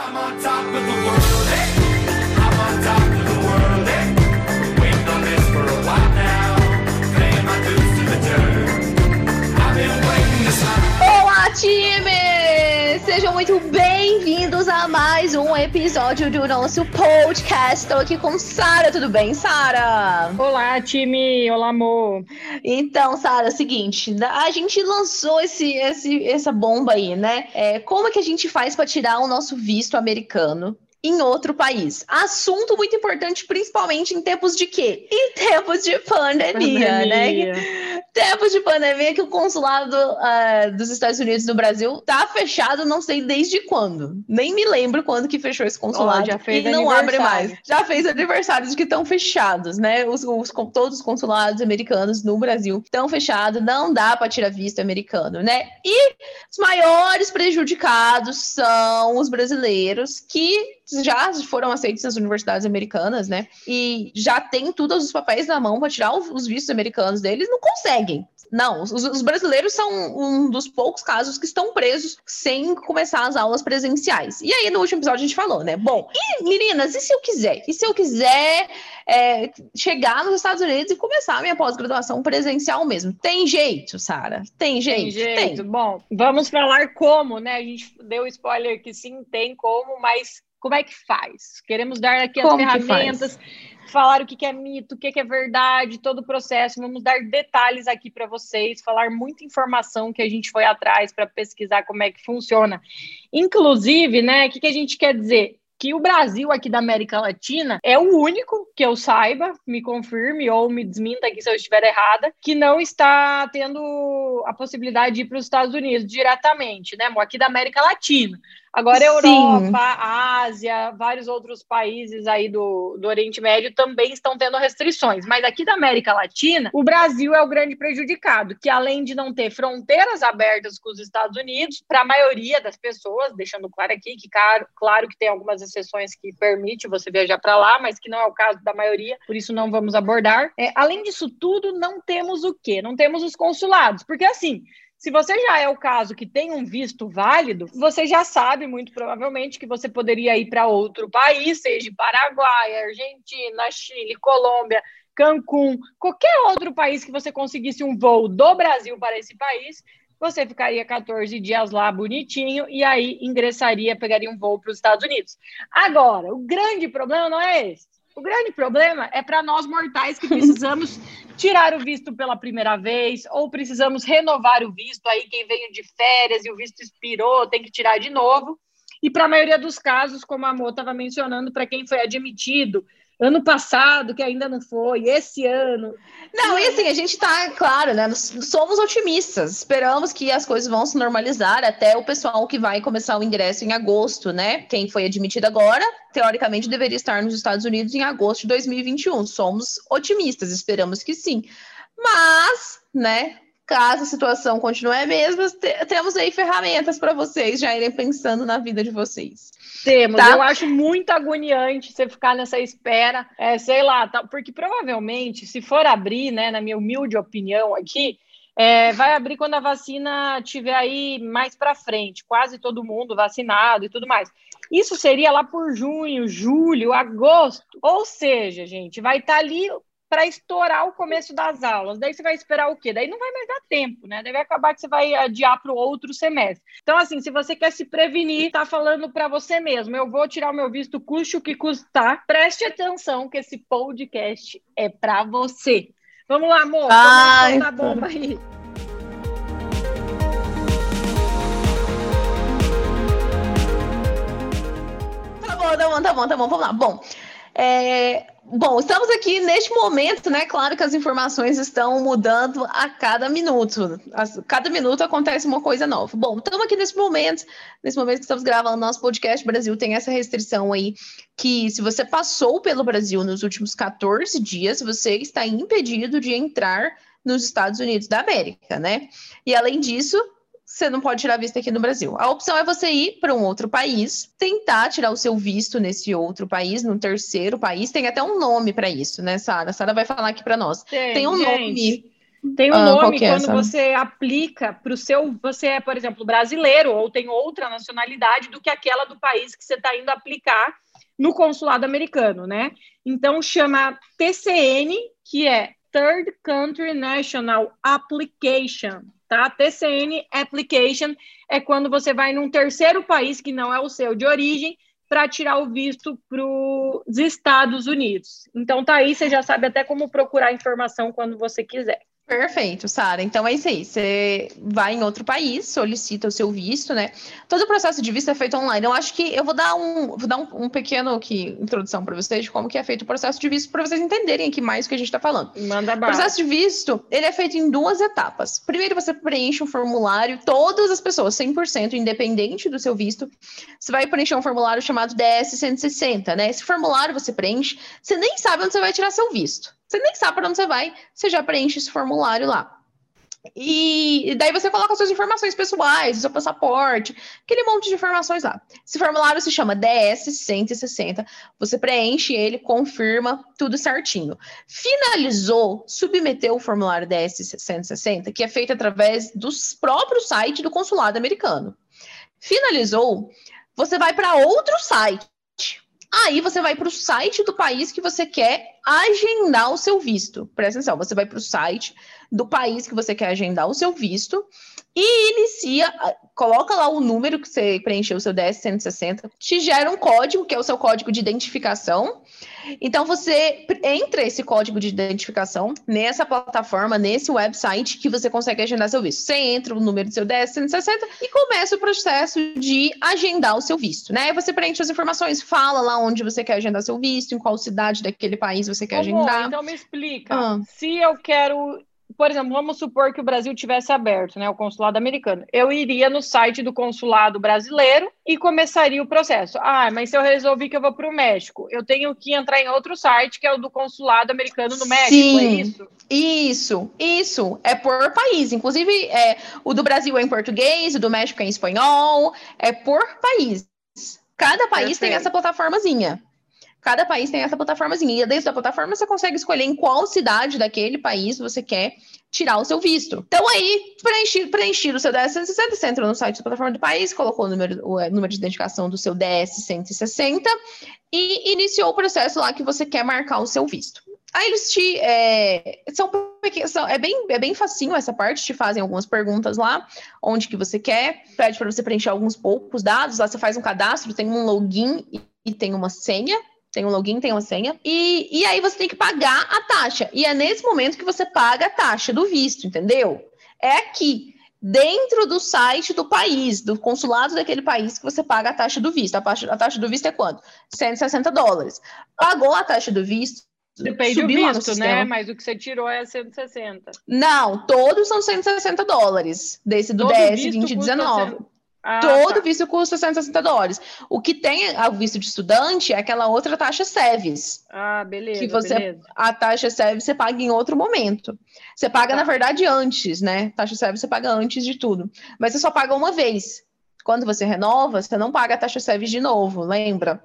I'm on top of the episódio do nosso podcast. Estou aqui com Sara, tudo bem, Sara? Olá, time! Olá, amor! Então, Sara, é o seguinte, a gente lançou esse, esse, essa bomba aí, né? É, como é que a gente faz para tirar o nosso visto americano? Em outro país. Assunto muito importante, principalmente em tempos de quê? Em tempos de pandemia, né? Tempos de pandemia que o consulado ah, dos Estados Unidos no Brasil tá fechado, não sei desde quando. Nem me lembro quando que fechou esse consulado. Ó, já fez e não abre mais. Já fez aniversários que estão fechados, né? Os, os- todos os consulados americanos no Brasil estão fechados, não dá para tirar visto americano, né? E os maiores prejudicados são os brasileiros que já foram aceitos nas universidades americanas, né? E já tem todos os papéis na mão para tirar os vistos americanos deles, não conseguem. Não, os, os brasileiros são um dos poucos casos que estão presos sem começar as aulas presenciais. E aí, no último episódio, a gente falou, né? Bom, e meninas, e se eu quiser? E se eu quiser é, chegar nos Estados Unidos e começar a minha pós-graduação presencial mesmo? Tem jeito, Sara? Tem jeito? Tem jeito. Bom, vamos falar como, né? A gente deu spoiler que sim, tem como, mas como é que faz? Queremos dar aqui as Como ferramentas, falar o que que é mito, o que que é verdade, todo o processo. Vamos dar detalhes aqui para vocês, falar muita informação que a gente foi atrás para pesquisar como é que funciona. Inclusive, né, o que, que a gente quer dizer? Que o Brasil aqui da América Latina é o único que eu saiba, me confirme ou me desminta aqui se eu estiver errada, que não está tendo a possibilidade de ir para os Estados Unidos diretamente, né, amor? Aqui da América Latina. Agora, Sim. Europa, Ásia, vários outros países aí do, do Oriente Médio também estão tendo restrições. Mas aqui da América Latina, o Brasil é o grande prejudicado, que além de não ter fronteiras abertas com os Estados Unidos, para a maioria das pessoas, deixando claro aqui que, claro, claro que tem algumas exceções que permite você viajar para lá, mas que não é o caso da maioria, por isso não vamos abordar. É, além disso tudo, não temos o quê? Não temos os consulados, porque assim, se você já é o caso que tem um visto válido, você já sabe, muito provavelmente, que você poderia ir para outro país, seja Paraguai, Argentina, Chile, Colômbia, Cancún, qualquer outro país que você conseguisse um voo do Brasil para esse país, você ficaria 14 dias lá bonitinho e aí ingressaria, pegaria um voo para os Estados Unidos. Agora, o grande problema não é esse. O grande problema é para nós mortais que precisamos tirar o visto pela primeira vez ou precisamos renovar o visto aí quem veio de férias e o visto expirou, tem que tirar de novo. E para a maioria dos casos, como a Mo estava mencionando, para quem foi admitido ano passado, que ainda não foi, esse ano, Não, e assim, a gente tá, claro, né? Somos otimistas. Esperamos que as coisas vão se normalizar até o pessoal que vai começar o ingresso em agosto, né? Quem foi admitido agora, teoricamente, deveria estar nos Estados Unidos em agosto de 2021. Somos otimistas, esperamos que sim. Mas, né? Caso a situação continue a mesma, te- temos aí ferramentas para vocês já irem pensando na vida de vocês. Temos. Tá. Eu acho muito agoniante você ficar nessa espera, é, sei lá, tá, porque provavelmente, se for abrir, né, na minha humilde opinião aqui, é, vai abrir quando a vacina tiver aí mais para frente, quase todo mundo vacinado e tudo mais. Isso seria lá por junho, julho, agosto. Ou seja, gente, vai estar ali para estourar o começo das aulas. Daí você vai esperar o quê? Daí não vai mais dar tempo, né? Daí vai acabar que você vai adiar para o outro semestre. Então, assim, se você quer se prevenir, tá falando para você mesmo, eu vou tirar o meu visto, custe o que custar. Preste atenção que esse podcast é para você. Vamos lá, amor. Ai, a bomba aí. Tá bom, tá bom, tá bom, tá bom, vamos lá. Bom, é, bom, estamos aqui neste momento, né? Claro que as informações estão mudando a cada minuto. As- cada minuto acontece uma coisa nova. Bom, estamos aqui nesse momento, nesse momento que estamos gravando nosso podcast. Brasil tem essa restrição aí que se você passou pelo Brasil nos últimos 14 dias, você está impedido de entrar nos Estados Unidos da América, né? E além disso, você não pode tirar visto aqui no Brasil. A opção é você ir para um outro país, tentar tirar o seu visto nesse outro país, no terceiro país. Tem até um nome para isso, né, Sara? A Sara vai falar aqui para nós. Tem um gente, nome. Tem um Ah, nome é, quando você aplica para o seu. Você é, por exemplo, brasileiro ou tem outra nacionalidade do que aquela do país que você está indo aplicar no consulado americano, né? Então chama TCN, que é Third Country National Application, tá? TCN Application é quando você vai num terceiro país que não é o seu de origem para tirar o visto para os Estados Unidos. Então tá aí, você já sabe até como procurar informação quando você quiser. Perfeito, Sara. Então é isso aí. Você vai em outro país, solicita o seu visto, né? Todo o processo de visto é feito online. Eu acho que eu vou dar um, vou dar um, um pequeno aqui, introdução para vocês de como que é feito o processo de visto para vocês entenderem aqui mais o que a gente está falando. Manda O bala. processo de visto, ele é feito em duas etapas. Primeiro, você preenche um formulário, todas as pessoas, 100%, independente do seu visto, você vai preencher um formulário chamado DS-160, né? Esse formulário você preenche, você nem sabe onde você vai tirar seu visto. Você nem sabe para onde você vai, você já preenche esse formulário lá. E, daí você coloca suas informações pessoais, seu passaporte, aquele monte de informações lá. Esse formulário se chama DS-160. Você preenche ele, confirma, tudo certinho. Finalizou, submeteu o formulário DS-160, que é feito através dos próprios sites do consulado americano. Finalizou, você vai para outro site. Aí você vai para o site do país que você quer agendar o seu visto. Presta atenção, você vai para o site do país que você quer agendar o seu visto e inicia, coloca lá o número que você preencheu o seu DS-160, te gera um código, que é o seu código de identificação. Então você entra esse código de identificação nessa plataforma, nesse website que você consegue agendar seu visto. Você entra o número do seu DS-160 e começa o processo de agendar o seu visto, né? Aí você preenche as informações, fala lá onde você quer agendar seu visto, em qual cidade daquele país você quer Amor, agendar. então me explica. Ah. Se eu quero, por exemplo, vamos supor que o Brasil tivesse aberto, né, o consulado americano. Eu iria no site do consulado brasileiro e começaria o processo. Ah, mas se eu resolvi que eu vou para o México, eu tenho que entrar em outro site que é o do consulado americano no México, é Sim. isso? Isso, isso. É por país. Inclusive, é, o do Brasil é em português, o do México é em espanhol, é por país. Cada país tem Perfeito. essa plataformazinha. Cada país tem essa plataformazinha. E dentro da plataforma você consegue escolher em qual cidade daquele país você quer tirar o seu visto. Então aí, preencher, preencher o seu DS-160, você entra no site da plataforma do país, colocou o número, o eh, número de identificação do seu DS-160 e iniciou o processo lá que você quer marcar o seu visto. Aí eles te. É, são, são- é, bem, é bem facinho essa parte, te fazem algumas perguntas lá, onde que você quer, pede para você preencher alguns poucos dados, lá você faz um cadastro, tem um login e, e tem uma senha. Tem um login, tem uma senha. E, e aí você tem que pagar a taxa. E é nesse momento que você paga a taxa do visto, entendeu? É aqui, dentro do site do país, do consulado daquele país, que você paga a taxa do visto. A taxa, a taxa do visto é quanto? 160 dólares. Pagou a taxa do visto, Depende do subiu visto, né? Mas o que você tirou é 160. Não, todos são 160 dólares, desse do Todo DS visto 2019. Ah, Todo tá. visto custa 160 dólares. O que tem o visto de estudante é aquela outra taxa SEVES. Ah, beleza, que você- beleza. A taxa SEVES você paga em outro momento. Você paga, Tá. na verdade, antes, né? Taxa SEVES você paga antes de tudo. Mas você só paga uma vez. Quando você renova, você não paga a taxa SEVES de novo, lembra?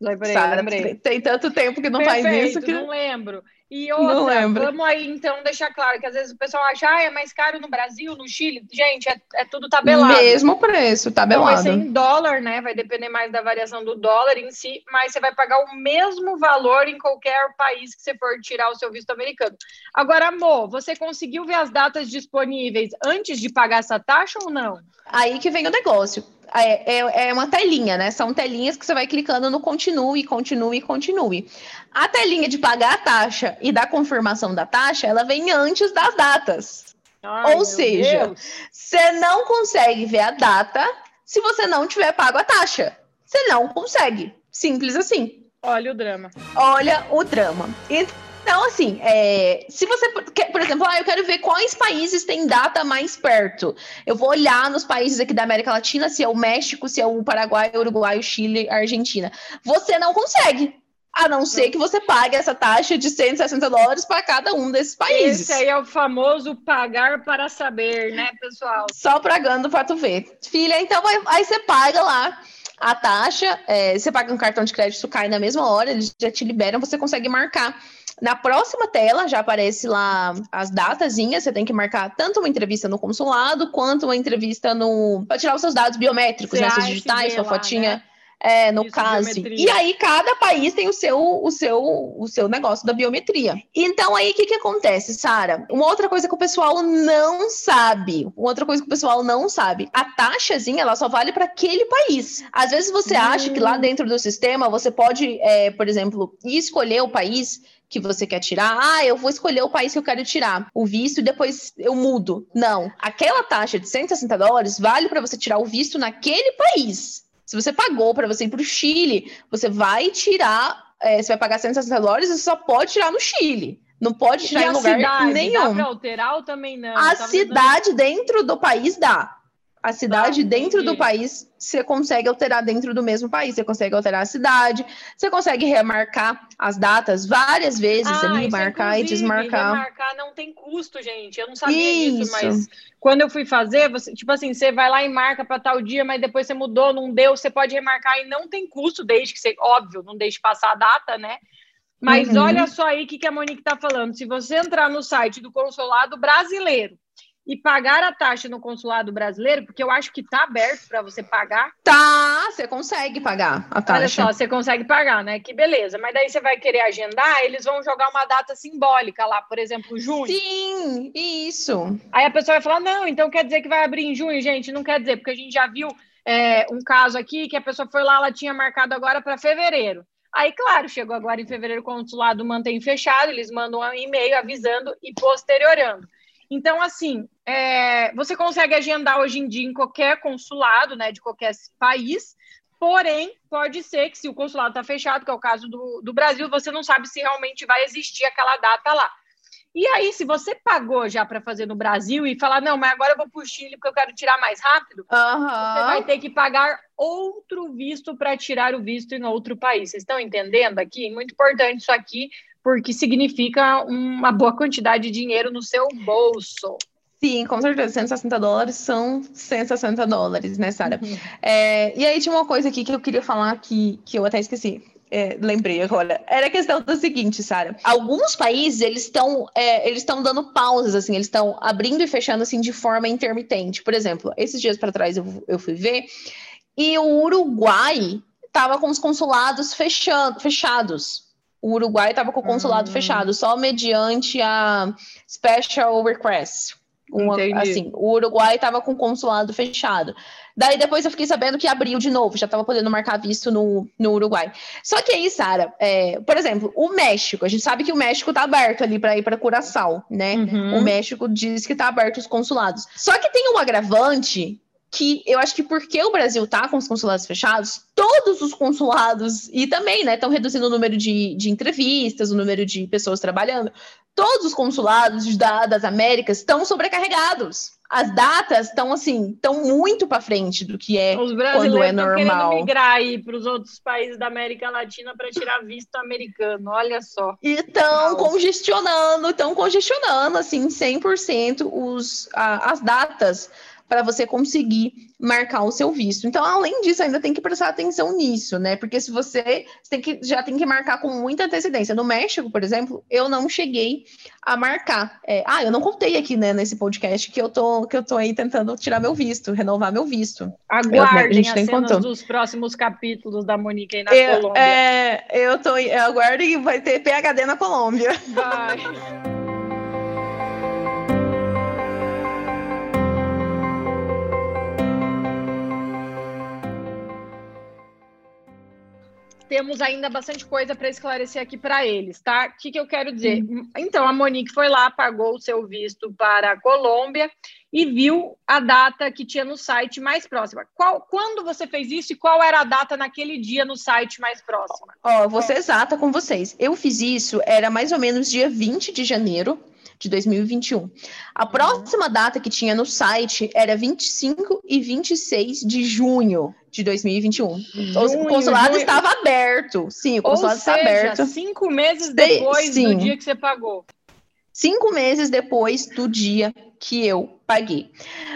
Lembrei, Sara, lembrei. tem tanto tempo que não faz Perfeito, isso que. não lembro. E Não outra, vamos aí então deixar claro que às vezes o pessoal acha, ah, é mais caro no Brasil, no Chile. Gente, é, é tudo tabelado. Mesmo preço, Então vai tabelado. ser em dólar, né? Vai depender mais da variação do dólar em si, mas você vai pagar o mesmo valor em qualquer país que você for tirar o seu visto americano. Agora, amor, você conseguiu ver as datas disponíveis antes de pagar essa taxa ou não? Aí que vem o negócio. É, é, é uma telinha, né? São telinhas que você vai clicando no continue, continue, continue. A telinha de pagar a taxa e da confirmação da taxa, ela vem antes das datas. Ai, Ou seja, Deus. Você não consegue ver a data se você não tiver pago a taxa. Você não consegue. Simples assim. olha o drama. Olha o drama. Então, assim, é, se você, quer- por exemplo, ah, eu quero ver quais países têm data mais perto. Eu vou olhar nos países aqui da América Latina, se é o México, se é o Paraguai, o Uruguai, o Chile, a Argentina. Você não consegue. A não ser que você pague essa taxa de 160 dólares para cada um desses países. Esse aí é o famoso pagar para saber, né, pessoal? Só pagando pra tu ver. Filha, então vai- aí você paga lá a taxa, é, você paga um cartão de crédito, isso cai na mesma hora, eles já te liberam, você consegue marcar. Na próxima tela já aparece lá as datazinhas, você tem que marcar tanto uma entrevista no consulado quanto uma entrevista no. para tirar os seus dados biométricos, né? Seus digitais, sua lá, fotinha. né? É, no Isso, caso. biometria. E aí, cada país tem o seu, o seu, o seu negócio da biometria. Então, aí, o que, que acontece, Sara? Uma outra coisa que o pessoal não sabe. Uma outra coisa que o pessoal não sabe. A taxazinha, ela só vale para aquele país. Às vezes você acha que lá dentro do sistema você pode, é, por exemplo, escolher o país que você quer tirar. Ah, eu vou escolher o país que eu quero tirar o visto e depois eu mudo. Não. Aquela taxa de 160 dólares vale para você tirar o visto naquele país. Se você pagou para você ir para o Chile, você vai tirar, é, você vai pagar 160 dólares e só pode tirar no Chile. Não pode E tirar em a lugar cidade, dá nenhum. pra alterar ou também não? A cidade dentro do país dá. A cidade dentro do país, você consegue alterar dentro do mesmo país. Você consegue alterar a cidade, você consegue remarcar as datas várias vezes Ah, ali, isso, marcar e desmarcar. Remarcar não tem custo, gente. Eu não sabia disso, Isso. mas quando eu fui fazer, você, tipo assim, você vai lá e marca para tal dia, mas depois você mudou, não deu, você pode remarcar e não tem custo, desde que você, óbvio, não deixe passar a data, né? Mas Uhum. olha só aí o que, que a Monique está falando. Se você entrar no site do consulado brasileiro e pagar a taxa no consulado brasileiro, porque eu acho que está aberto para você pagar, Tá, você consegue pagar a Olha taxa. só, você consegue pagar, né? Que beleza. Mas daí você vai querer agendar, eles vão jogar uma data simbólica lá, por exemplo, junho. Sim, isso. Aí a pessoa vai falar: não, então quer dizer que vai abrir em junho, gente? Não quer dizer, porque a gente já viu é, um caso aqui que a pessoa foi lá, ela tinha marcado agora para fevereiro. Aí, claro, chegou agora em fevereiro, o consulado mantém fechado, eles mandam um e-mail avisando e posteriorando. Então, assim, é, você consegue agendar hoje em dia em qualquer consulado, né, de qualquer país, porém, pode ser que se o consulado está fechado, que é o caso do, do Brasil, você não sabe se realmente vai existir aquela data lá. E aí, se você pagou já para fazer no Brasil e falar, não, mas agora eu vou para o Chile porque eu quero tirar mais rápido, você Aham. vai ter que pagar outro visto para tirar o visto em outro país. Vocês estão entendendo aqui? Muito importante isso aqui, porque significa uma boa quantidade de dinheiro no seu bolso. Sim, com certeza. 160 dólares são 160 dólares, né, Sara? É, e aí tinha uma coisa aqui que eu queria falar que, que eu até esqueci. É, lembrei agora. Era a questão do seguinte, Sara. Alguns países, eles estão é, eles estão dando pausas, assim, eles estão abrindo e fechando, assim, de forma intermitente. Por exemplo, esses dias para trás eu, eu fui ver, e o Uruguai estava com os consulados fechando, fechados. O Uruguai estava com o consulado Hum. fechado, só mediante a special request. Uma- assim, o Uruguai estava com o consulado fechado. Daí depois eu fiquei sabendo que abriu de novo, já estava podendo marcar visto no, no Uruguai. Só que aí, Sara, é, por exemplo, o México, a gente sabe que o México está aberto ali para ir para Curaçao, né? Uhum. O México diz que está aberto os consulados. Só que tem um agravante que eu acho que porque o Brasil tá com os consulados fechados, todos os consulados, e também, né, estão reduzindo o número de, de entrevistas, o número de pessoas trabalhando, todos os consulados da, das Américas estão sobrecarregados. As datas estão, assim, estão muito para frente do que é Os quando brasileiros é estão querendo normal. migrar aí para os outros países da América Latina para tirar visto americano. Olha só. E estão congestionando, estão congestionando, assim, 100% os, a- as datas para você conseguir marcar o seu visto. Então, além disso, ainda tem que prestar atenção nisso, né? Porque se você, você tem que, já tem que marcar com muita antecedência. No México, por exemplo, eu não cheguei a marcar. É, ah, eu não contei aqui, né, nesse podcast que eu tô, que eu tô aí tentando tirar meu visto, renovar meu visto. a Aguardem gente as cenas dos próximos capítulos da Monique aí na Eu, Colômbia. é, eu tô, eu aguardo e vai ter PHD na Colômbia. Vai. Temos ainda bastante coisa para esclarecer aqui para eles, tá? O que, que eu quero dizer? Então, a Monique foi lá, pagou o seu visto para a Colômbia e viu a data que tinha no site mais próxima. Qual, quando você fez isso e qual era a data naquele dia no site mais próxima? Ó, vou ser exata com vocês. Eu fiz isso, era mais ou menos dia 20 de janeiro de 2021. A próxima data que tinha no site era 25 e 26 de junho de 2021. o Junho, consulado junho. estava aberto. Sim, o Ou consulado está seja, aberto. cinco meses depois sim. do dia que você pagou. Cinco meses depois do dia que eu paguei.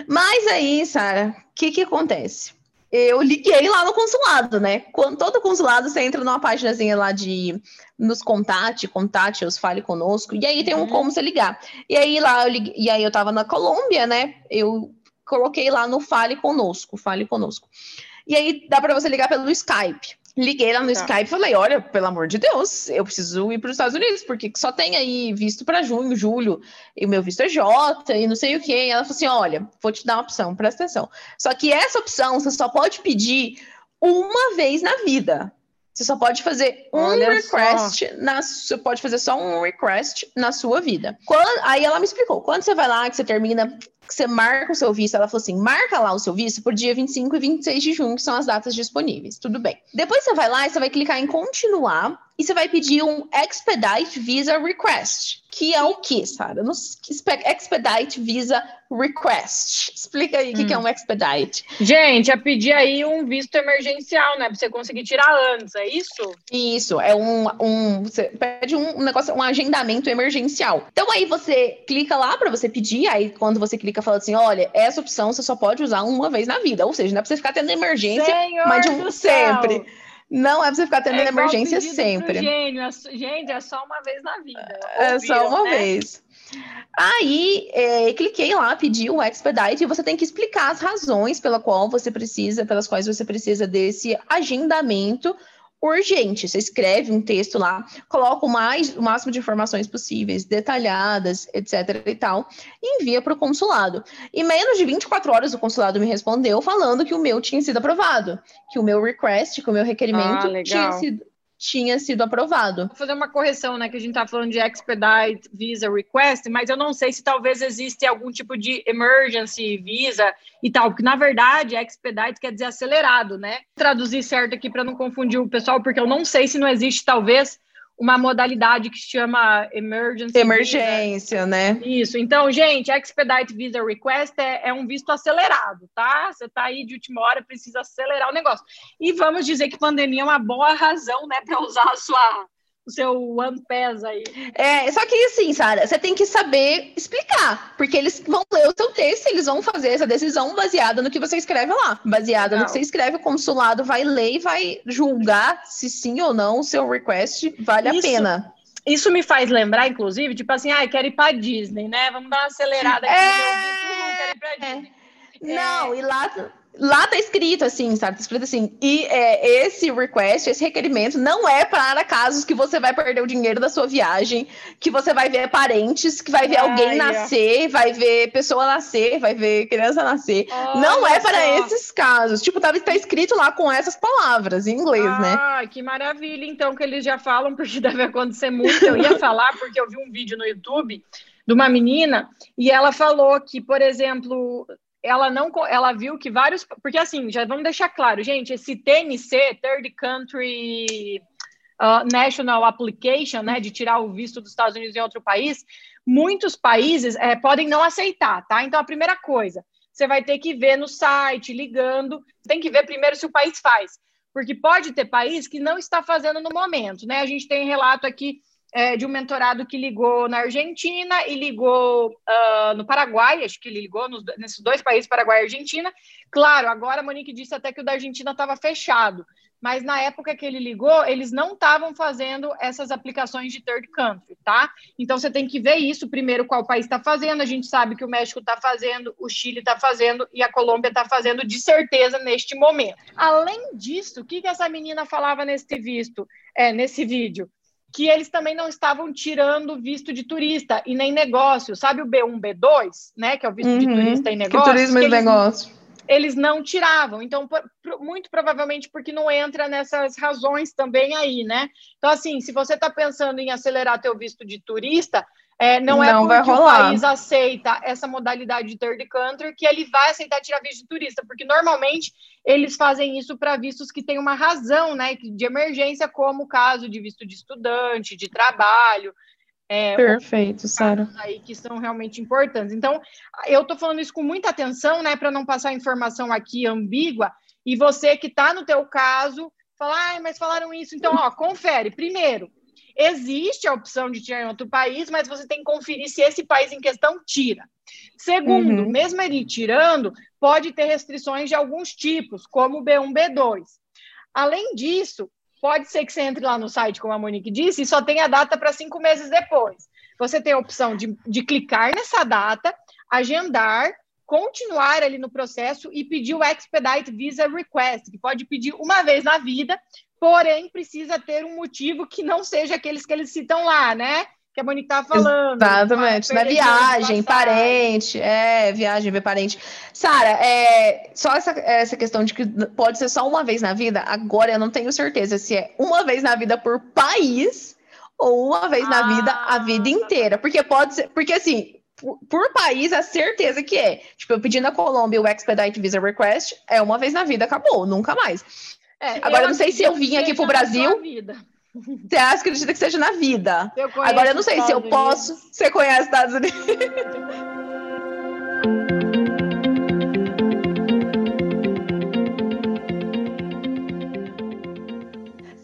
Mas aí, Sara, o que que acontece? eu liguei lá no consulado, né? Quando todo consulado você entra numa páginazinha lá de nos contate, contate, os fale conosco, e aí tem um Uhum. como você ligar. E aí lá eu liguei, e aí eu tava na Colômbia, né? Eu coloquei lá no fale conosco, fale conosco. E aí dá para você ligar pelo Skype. Liguei lá no Tá. Skype e falei: olha, pelo amor de Deus, eu preciso ir para os Estados Unidos, porque só tem aí visto para junho, julho, e o meu visto é J, e não sei o quê. E ela falou assim: olha, vou te dar uma opção, presta atenção. Só que essa opção você só pode pedir uma vez na vida. Você só pode fazer um Olha request na você pode fazer só um request na sua vida. Quando- aí ela me explicou, quando você vai lá, que você termina, que você marca o seu visto, ela falou assim: marca lá o seu visto por dia 25 e 26 de junho, que são as datas disponíveis. Tudo bem. Depois você vai lá e você vai clicar em continuar e você vai pedir um Expedite Visa Request. Que é o que, Sara? Expedite Visa Request. Explica aí o que, que é um Expedite. Gente, é pedir aí um visto emergencial, né? Pra você conseguir tirar antes, é isso? Isso, é um, um você pede um negócio, um agendamento emergencial. Então aí você clica lá para você pedir, aí quando você clica fala assim, olha, essa opção você só pode usar uma vez na vida, ou seja, não é para você ficar tendo emergência, Senhor mas de um sempre. Não é para você ficar tendo É emergência sempre. Gênio. é Gente, é só uma vez na vida. É só uma né? vez. Aí, é, cliquei lá, pedi o Expedite, e você tem que explicar as razões pela qual você precisa, pelas quais você precisa desse agendamento urgente. Você escreve um texto lá, coloca o, mais, o máximo de informações possíveis, detalhadas, etc e tal, e envia para o consulado. E menos de 24 horas o consulado me respondeu falando que o meu tinha sido aprovado, que o meu request, que o meu requerimento Ah, tinha sido, tinha sido aprovado. Vou fazer uma correção, né? Que a gente tá falando de expedite visa request, mas eu não sei se talvez existe algum tipo de emergency visa e tal, porque na verdade expedite quer dizer acelerado, né? Traduzir certo aqui para não confundir o pessoal, porque eu não sei se não existe talvez uma modalidade que se chama emergency visa. Emergência, né? Isso. Então, gente, Expedite Visa Request é, é um visto acelerado, tá? Você tá aí de última hora, precisa acelerar o negócio. E vamos dizer que pandemia é uma boa razão, né, para usar a sua, o seu One Pass aí. É, só que assim, Sara, você tem que saber explicar, porque eles vão ler o seu texto, eles vão fazer essa decisão baseada no que você escreve lá. Baseada no que você escreve, o consulado vai ler e vai julgar se sim ou não o seu request vale a Isso. pena. Isso me faz lembrar, inclusive, tipo assim, ah, quero ir para Disney, né? Vamos dar uma acelerada aqui É. visto, não quero ir para Disney. Não, e lá, lá tá escrito assim, sabe? Tá escrito assim, e é, esse request, esse requerimento não é para casos que você vai perder o dinheiro da sua viagem, que você vai ver parentes, que vai ver Ai, alguém ó. nascer, vai ver pessoa nascer, vai ver criança nascer. não é para só. esses casos. Tipo, tá, tá escrito lá com essas palavras em inglês, né? Ah, que maravilha, então, que eles já falam, porque deve acontecer muito. Eu ia falar, porque eu vi um vídeo no YouTube de uma menina e ela falou que, por exemplo, ela não ela viu que vários. Porque assim, já vamos deixar claro, gente, esse TNC, Third Country uh, National Application, né, de tirar o visto dos Estados Unidos em outro país, muitos países eh, podem não aceitar, tá? Então, a primeira coisa, você vai ter que ver no site, ligando, tem que ver primeiro se o país faz porque pode ter país que não está fazendo no momento, né? A gente tem relato aqui é, de um mentorado que ligou na Argentina e ligou ah, no Paraguai, acho que ele ligou nos- nesses dois países, Paraguai e Argentina. Claro, agora a Monique disse até que o da Argentina estava fechado, mas na época que ele ligou, eles não estavam fazendo essas aplicações de third country, tá? Então você tem que ver isso primeiro, qual país está fazendo. A gente sabe que o México está fazendo, o Chile está fazendo e a Colômbia está fazendo de certeza neste momento. Além disso, o que, que essa menina falava nesse visto, é, nesse vídeo? Que eles também não estavam tirando visto de turista e nem negócio. Sabe o B1, B2, né? Que é o visto de Uhum. turista e Que negócio. turismo e eles, negócio. eles não tiravam. Então, por- muito provavelmente porque não entra nessas razões também aí, né? Então, assim, se você está pensando em acelerar teu visto de turista, é, não, é Não vai porque o país aceita essa modalidade de third country que ele vai aceitar tirar visto de turista, porque normalmente eles fazem isso para vistos que têm uma razão, né, de emergência, como o caso de visto de estudante, de trabalho, é, Perfeito, Sara. aí que são realmente importantes. Então, eu estou falando isso com muita atenção, né, para não passar informação aqui ambígua, e você que está no teu caso, falar, ah, mas falaram isso. Então, ó, confere. Primeiro, Existe a opção de tirar em outro país, mas você tem que conferir se esse país em questão tira. Segundo, Uhum. mesmo ele tirando, pode ter restrições de alguns tipos, como o B1, B2. Além disso, pode ser que você entre lá no site, como a Monique disse, e só tenha data para cinco meses depois. Você tem a opção de, de clicar nessa data, agendar, continuar ali no processo e pedir o Expedite Visa Request, que pode pedir uma vez na vida, porém precisa ter um motivo que não seja aqueles que eles citam lá, né? Que a Monique estava falando. Exatamente, na ano de viagem, parente, é, viagem, ver parente. Sara, é, só essa, essa questão de que pode ser só uma vez na vida, agora eu não tenho certeza se é uma vez na vida por país ou uma vez na vida a Ah. vida inteira. Porque pode ser, porque assim, por, por país, a certeza que é. Tipo, eu pedi na Colômbia o Expedite Visa Request, é uma vez na vida, acabou, nunca mais. É, Agora, eu não sei se eu vim aqui pro Brasil. Você acredita que seja na vida? Eu Agora, eu não sei se eu posso. Você conhece Estados Unidos?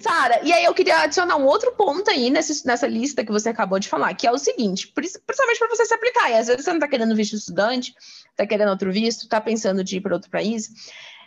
Sara, e aí eu queria adicionar um outro ponto aí nesse- nessa lista que você acabou de falar, que é o seguinte, prin- principalmente para você se aplicar, e às vezes você não está querendo visto estudante, está querendo outro visto, está pensando de ir para outro país,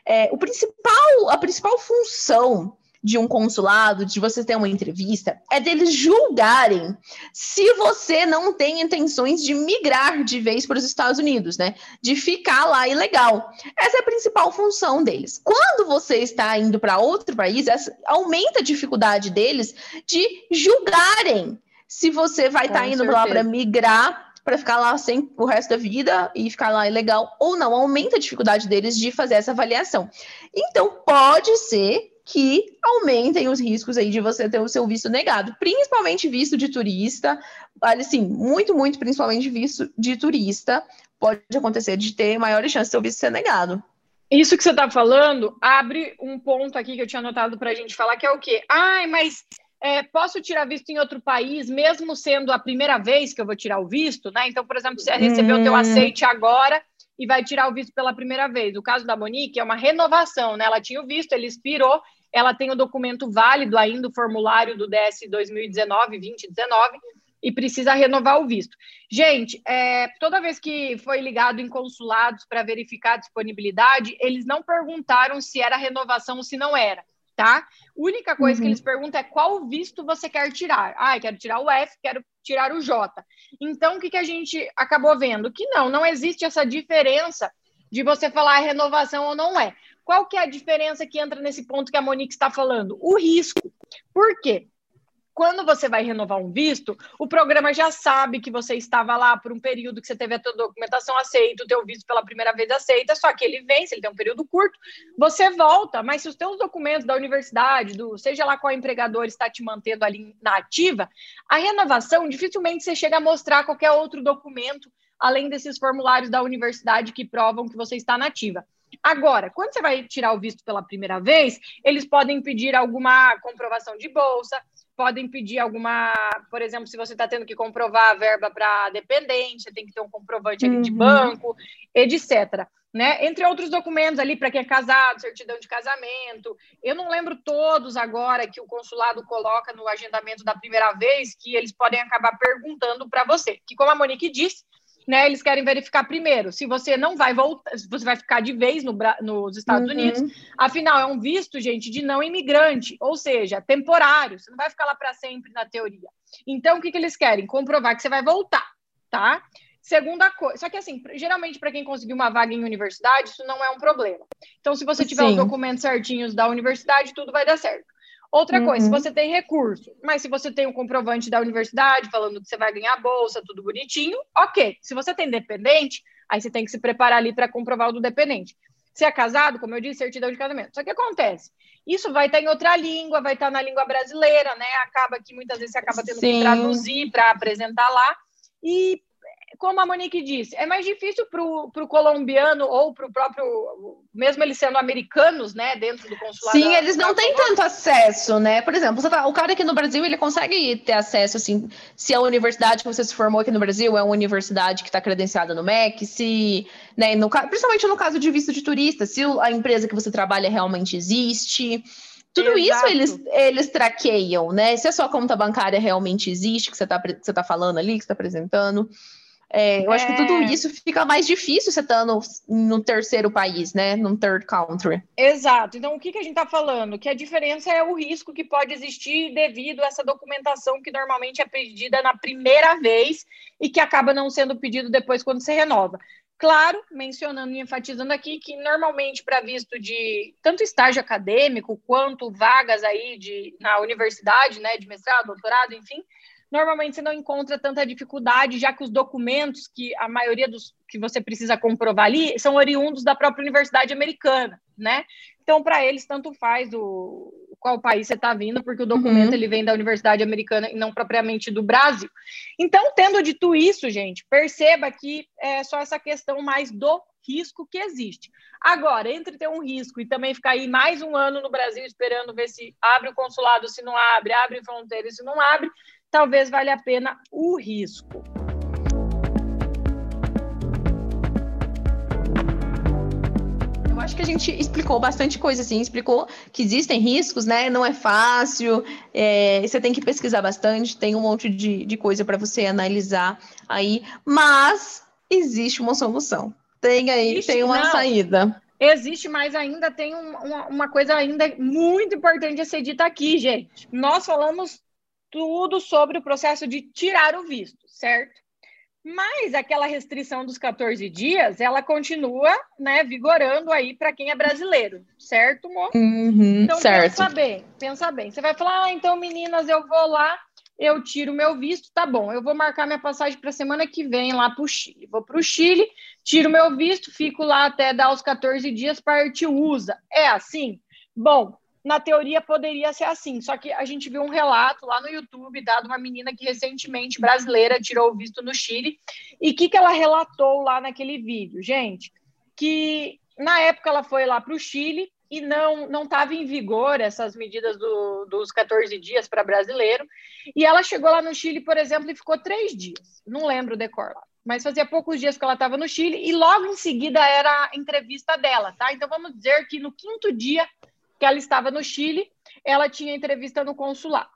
é, o principal, a principal função de um consulado, de você ter uma entrevista, é deles julgarem se você não tem intenções de migrar de vez para os Estados Unidos, né? De ficar lá ilegal. Essa é a principal função deles. Quando você está indo para outro país, essa- aumenta a dificuldade deles de julgarem se você vai estar indo lá certeza. para migrar, para ficar lá sem o resto da vida e ficar lá ilegal ou não. Aumenta a dificuldade deles de fazer essa avaliação. Então, pode ser que aumentem os riscos aí de você ter o seu visto negado, principalmente visto de turista, vale sim, muito, muito, principalmente visto de turista, pode acontecer de ter maiores chances de seu visto ser negado. Isso que você está falando abre um ponto aqui que eu tinha anotado para a gente falar, que é o quê? Ai, mas é, posso tirar visto em outro país, mesmo sendo a primeira vez que eu vou tirar o visto, né? Então, por exemplo, você recebeu o teu Hum. aceite agora e vai tirar o visto pela primeira vez. O caso da Monique é uma renovação, né? Ela tinha o visto, ele expirou, ela tem o documento válido ainda, o formulário do DS 2019-2019, e precisa renovar o visto. Gente, é, toda vez que foi ligado em consulados para verificar a disponibilidade, eles não perguntaram se era renovação ou se não era, tá? Única coisa Uhum. que eles perguntam é qual visto você quer tirar. Ah, quero tirar o F, quero tirar o J. Então, o que, que a gente acabou vendo? Que não, não existe essa diferença de você falar renovação ou não é. Qual que é a diferença que entra nesse ponto que a Monique está falando? O risco. Por quê? Quando você vai renovar um visto, o programa já sabe que você estava lá por um período que você teve a tua documentação aceita, o teu visto pela primeira vez aceita, só que ele vence, ele tem um período curto, você volta, mas se os teus documentos da universidade, do seja lá qual empregador está te mantendo ali na ativa, a renovação dificilmente você chega a mostrar qualquer outro documento além desses formulários da universidade que provam que você está nativa. Agora, quando você vai tirar o visto pela primeira vez, eles podem pedir alguma comprovação de bolsa, podem pedir alguma, por exemplo, se você está tendo que comprovar a verba para dependente, você tem que ter um comprovante ali de Uhum. banco, etc. Né? Entre outros documentos ali para quem é casado, certidão de casamento. Eu não lembro todos agora que o consulado coloca no agendamento da primeira vez que eles podem acabar perguntando para você. Que como a Monique disse, né, eles querem verificar primeiro se você não vai voltar, se você vai ficar de vez no, nos Estados Uhum. Unidos. Afinal, é um visto, gente, de não imigrante, ou seja, temporário. Você não vai ficar lá para sempre na teoria. Então, o que, que eles querem? Comprovar que você vai voltar, tá? Segunda coisa, só que assim, geralmente para quem conseguiu uma vaga em universidade, isso não é um problema. Então, se você tiver os Sim. documentos certinhos da universidade, tudo vai dar certo. Outra coisa, se Uhum. você tem recurso, mas se você tem um comprovante da universidade falando que você vai ganhar bolsa, tudo bonitinho, ok. Se você tem dependente, aí você tem que se preparar ali para comprovar o do dependente. Se é casado, como eu disse, certidão de casamento. Só que acontece, isso vai estar em outra língua, vai estar na língua brasileira, né? Acaba que muitas vezes você acaba tendo Sim. que traduzir para apresentar lá. E como a Monique disse, é mais difícil para o colombiano ou para o próprio, mesmo eles sendo americanos, né, dentro do consulado. Sim, eles não têm tanto acesso, né? Por exemplo, tá- o cara aqui no Brasil, ele consegue ter acesso, assim, se a universidade que você se formou aqui no Brasil é uma universidade que está credenciada no MEC, se, né, no, principalmente no caso de visto de turista, se a empresa que você trabalha realmente existe, Tudo isso Exato. eles, eles traqueiam, né? Se a sua conta bancária realmente existe, que você está tá falando ali, que você está apresentando. É, eu acho que tudo É. isso fica mais difícil você estando no terceiro país, né? Num third country. Exato. Então, o que, que a gente está falando? Que a diferença é o risco que pode existir devido a essa documentação que normalmente é pedida na primeira vez e que acaba não sendo pedido depois quando você renova. Claro, mencionando e enfatizando aqui que normalmente para visto de tanto estágio acadêmico quanto vagas aí de, na universidade, né, de mestrado, doutorado, enfim, normalmente você não encontra tanta dificuldade, já que os documentos que a maioria dos que você precisa comprovar ali são oriundos da própria universidade americana, né? Então, para eles, tanto faz o qual país você está vindo, porque o documento Uhum. ele vem da universidade americana e não propriamente do Brasil. Então, tendo dito isso, gente, perceba que é só essa questão mais do risco que existe. Agora, entre ter um risco e também ficar aí mais um ano no Brasil esperando ver se abre o consulado, se não abre, abre fronteira, se não abre, talvez valha a pena o risco. Eu acho que a gente explicou bastante coisa, assim, explicou que existem riscos, né? Não é fácil, é, você tem que pesquisar bastante, tem um monte de, de coisa para você analisar aí, mas existe uma solução. Tem aí, Existe, tem uma não. saída. Existe, mas ainda tem um- uma, uma coisa ainda muito importante a ser dita aqui, gente. Nós falamos tudo sobre o processo de tirar o visto, certo? Mas aquela restrição dos 14 dias, ela continua, né, vigorando aí para quem é brasileiro, certo, amor? Uhum, Então, certo. pensa bem, pensa bem. Você vai falar, ah, então, meninas, eu vou lá, eu tiro meu visto, tá bom. Eu vou marcar minha passagem para semana que vem lá para o Chile. Vou para o Chile, tiro meu visto, fico lá até dar os 14 dias, parte usa. É assim? Bom, na teoria poderia ser assim, só que a gente viu um relato lá no YouTube dado uma menina que recentemente brasileira tirou o visto no Chile. E o que, que ela relatou lá naquele vídeo, gente? Que na época ela foi lá para o Chile e não não estava em vigor essas medidas do, dos 14 dias para brasileiro. E ela chegou lá no Chile, por exemplo, e ficou três dias. Não lembro o decor lá. Mas fazia poucos dias que ela estava no Chile e logo em seguida era a entrevista dela, tá? Então vamos dizer que no quinto dia que ela estava no Chile, ela tinha entrevista no consulado.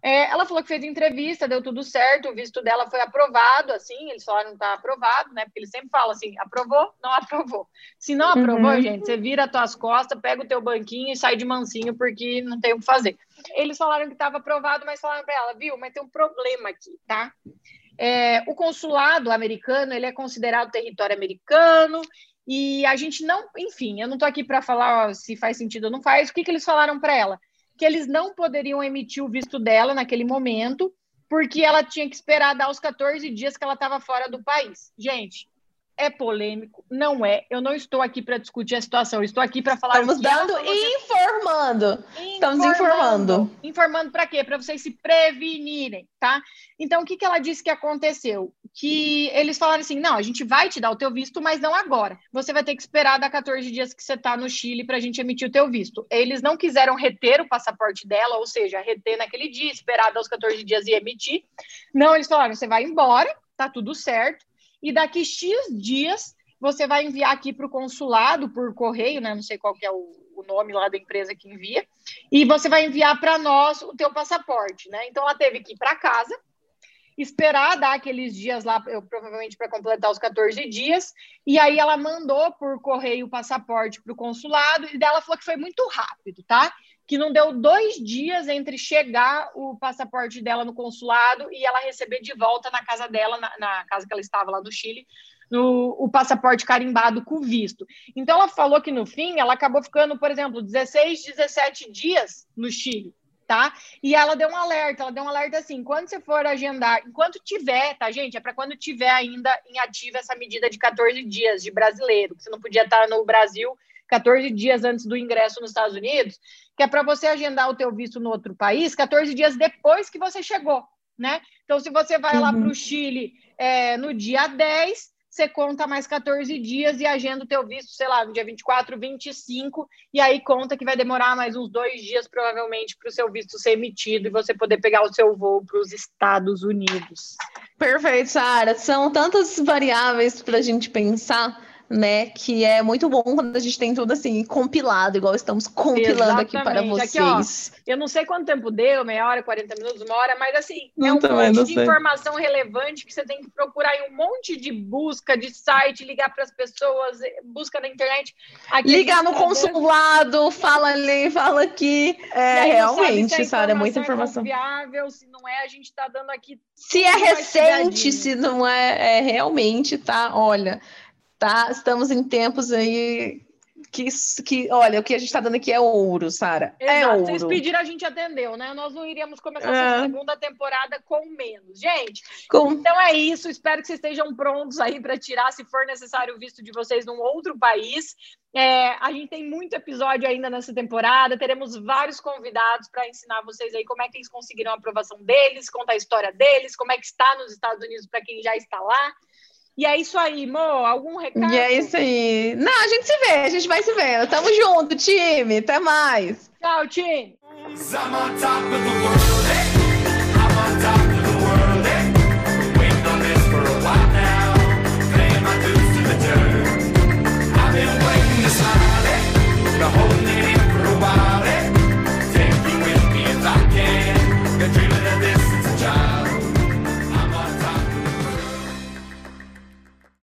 É, ela falou que fez entrevista, deu tudo certo, o visto dela foi aprovado, assim, eles falaram está aprovado, né? Porque eles sempre falam assim, aprovou, não aprovou. Se não aprovou, Uhum. gente, você vira as tuas costas, pega o teu banquinho e sai de mansinho, porque não tem o que fazer. Eles falaram que estava aprovado, mas falaram para ela, viu, mas tem um problema aqui, tá? É, o consulado americano, ele é considerado território americano, e a gente não, enfim, eu não estou aqui para falar ó, se faz sentido ou não faz. O que, que eles falaram para ela? Que eles não poderiam emitir o visto dela naquele momento, porque ela tinha que esperar dar os 14 dias que ela estava fora do país. Gente, é polêmico, não é. Eu não estou aqui para discutir a situação, eu estou aqui para falar. Estamos ela dando e informando. Estamos informando. Informando para quê? Para vocês se prevenirem, tá? Então, o que, que ela disse que aconteceu? Que eles falaram assim: não, a gente vai te dar o teu visto, mas não agora. Você vai ter que esperar dar 14 dias que você está no Chile para a gente emitir o teu visto. Eles não quiseram reter o passaporte dela, ou seja, reter naquele dia, esperar dar os 14 dias e emitir. Não, eles falaram: você vai embora, tá tudo certo, e daqui X dias você vai enviar aqui para o consulado por correio, né? Não sei qual que é o, o nome lá da empresa que envia, e você vai enviar para nós o teu passaporte, né? Então ela teve que ir para casa, esperar dar aqueles dias lá, eu, provavelmente para completar os 14 dias, e aí ela mandou por correio o passaporte para o consulado, e dela falou que foi muito rápido, tá? Que não deu dois dias entre chegar o passaporte dela no consulado e ela receber de volta na casa dela, na, na casa que ela estava lá no Chile, no, o passaporte carimbado com visto. Então, ela falou que no fim ela acabou ficando, por exemplo, 16, 17 dias no Chile, tá? E ela deu um alerta, ela deu um alerta assim: quando você for agendar, enquanto tiver, tá, gente? É para quando tiver ainda em ativa essa medida de 14 dias de brasileiro, que você não podia estar no Brasil 14 dias antes do ingresso nos Estados Unidos, que é para você agendar o teu visto no outro país 14 dias depois que você chegou, né? Então, se você vai lá Uhum. para o Chile é, no dia 10, você conta mais 14 dias e agenda o teu visto, sei lá, no dia 24, 25, e aí conta que vai demorar mais uns dois dias, provavelmente, para o seu visto ser emitido e você poder pegar o seu voo para os Estados Unidos. Perfeito, Sara. São tantas variáveis para a gente pensar, né? Que é muito bom quando a gente tem tudo assim compilado, igual estamos compilando aqui para Exatamente. vocês. Aqui, Eu não sei quanto tempo deu, meia hora, 40 minutos, uma hora, mas assim, é Não, um também não monte de sei. informação relevante que você tem que procurar em um monte de busca de site, ligar para as pessoas, eh, busca na internet. Aqui Ligar no tá consulado, fala ali, fala aqui. É, aí sabe realmente, a Sara, é muita informação. confiável, se não é, a gente está dando aqui Se é recente, se não é, é realmente, tá? Olha, tá? Estamos em tempos aí que, que olha, o que a gente tá dando aqui é ouro, Sara. É Exato. Vocês ouro. pediram, a gente atendeu, né? Nós não iríamos começar É. essa segunda temporada com menos. Gente, Com- então é isso. Espero que vocês estejam prontos aí para tirar, se for necessário, o visto de vocês num outro país. É, a gente tem muito episódio ainda nessa temporada. Teremos vários convidados para ensinar vocês aí como é que eles conseguiram a aprovação deles, contar a história deles, como é que está nos Estados Unidos para quem já está lá. E é isso aí, Mo. Algum recado? E é isso aí. Não, a gente se vê, a gente vai se vendo. Tamo junto, time. Até mais. Tchau, time.